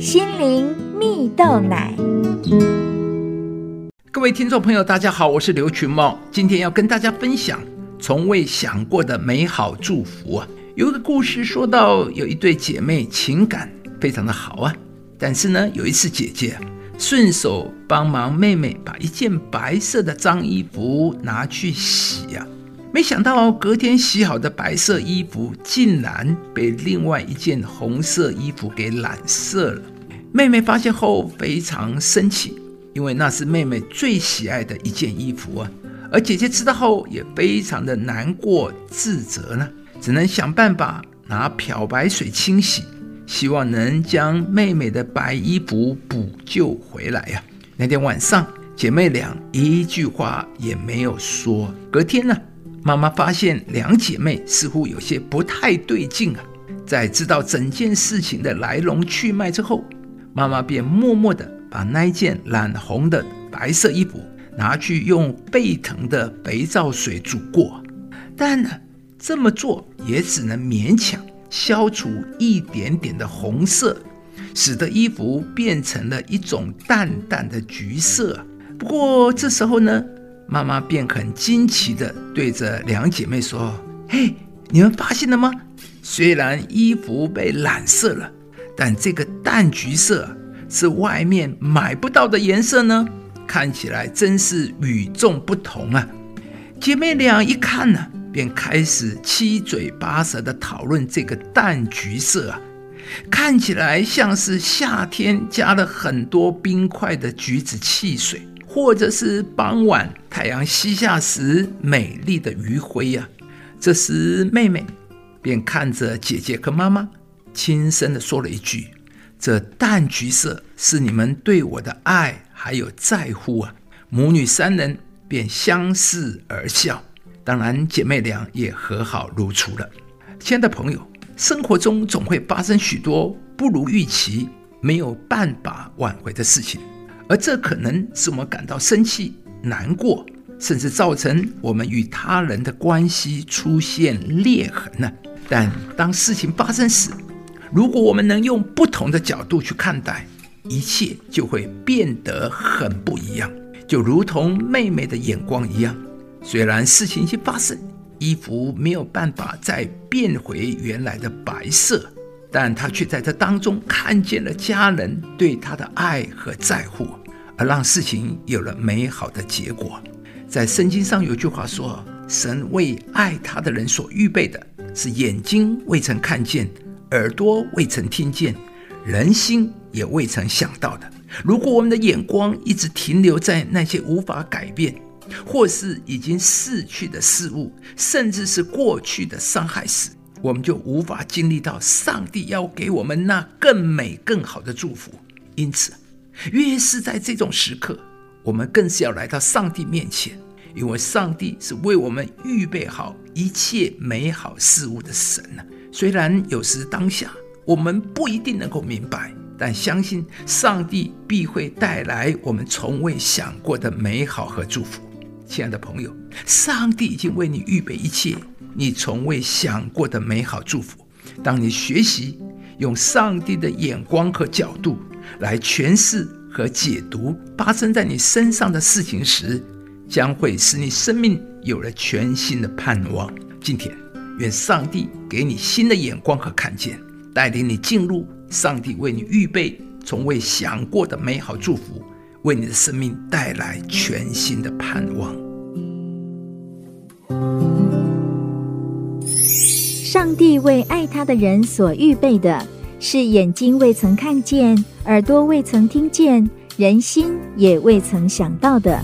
心灵蜜豆奶。各位听众朋友，大家好，我是刘群茂，今天要跟大家分享从未想过的美好祝福啊。有个故事说到，有一对姐妹情感非常的好啊，但是呢，有一次姐姐顺手帮忙妹妹把一件白色的脏衣服拿去洗呀。没想到隔天洗好的白色衣服竟然被另外一件红色衣服给染色了。妹妹发现后非常生气，因为那是妹妹最喜爱的一件衣服啊。而姐姐知道后也非常的难过自责呢，只能想办法拿漂白水清洗，希望能将妹妹的白衣服补救回来呀。那天晚上，姐妹俩一句话也没有说。隔天呢？妈妈发现两姐妹似乎有些不太对劲啊，在知道整件事情的来龙去脉之后，妈妈便默默地把那件染红的白色衣服拿去用沸腾的肥皂水煮过，但呢，这么做也只能勉强消除一点点的红色，使得衣服变成了一种淡淡的橘色。不过这时候呢？妈妈便很惊奇地对着两姐妹说：“嘿，你们发现了吗？虽然衣服被染色了，但这个淡橘色是外面买不到的颜色呢，看起来真是与众不同啊！”姐妹俩一看呢，便开始七嘴八舌地讨论这个淡橘色啊，看起来像是夏天加了很多冰块的橘子汽水。或者是傍晚太阳西下时美丽的余晖呀。这时，妹妹便看着姐姐和妈妈，轻声地说了一句：“这淡橘色是你们对我的爱还有在乎啊。”母女三人便相视而笑。当然，姐妹俩也和好如初了。亲爱的朋友，生活中总会发生许多不如预期、没有办法挽回的事情。而这可能使我们感到生气、难过，甚至造成我们与他人的关系出现裂痕呢。但当事情发生时，如果我们能用不同的角度去看待，一切就会变得很不一样。就如同妹妹的眼光一样，虽然事情已经发生，衣服没有办法再变回原来的白色。但他却在这当中看见了家人对他的爱和在乎，而让事情有了美好的结果。在圣经上有句话说：“神为爱他的人所预备的，是眼睛未曾看见，耳朵未曾听见，人心也未曾想到的。”如果我们的眼光一直停留在那些无法改变，或是已经逝去的事物，甚至是过去的伤害时，我们就无法经历到上帝要给我们那更美、更好的祝福。因此，越是在这种时刻，我们更是要来到上帝面前，因为上帝是为我们预备好一切美好事物的神呢。虽然有时当下我们不一定能够明白，但相信上帝必会带来我们从未想过的美好和祝福。亲爱的朋友，上帝已经为你预备一切。你从未想过的美好祝福。当你学习用上帝的眼光和角度来诠释和解读发生在你身上的事情时，将会使你生命有了全新的盼望。今天，愿上帝给你新的眼光和看见，带领你进入上帝为你预备从未想过的美好祝福，为你的生命带来全新的盼望。上帝为爱他的人所预备的，是眼睛未曾看见，耳朵未曾听见，人心也未曾想到的。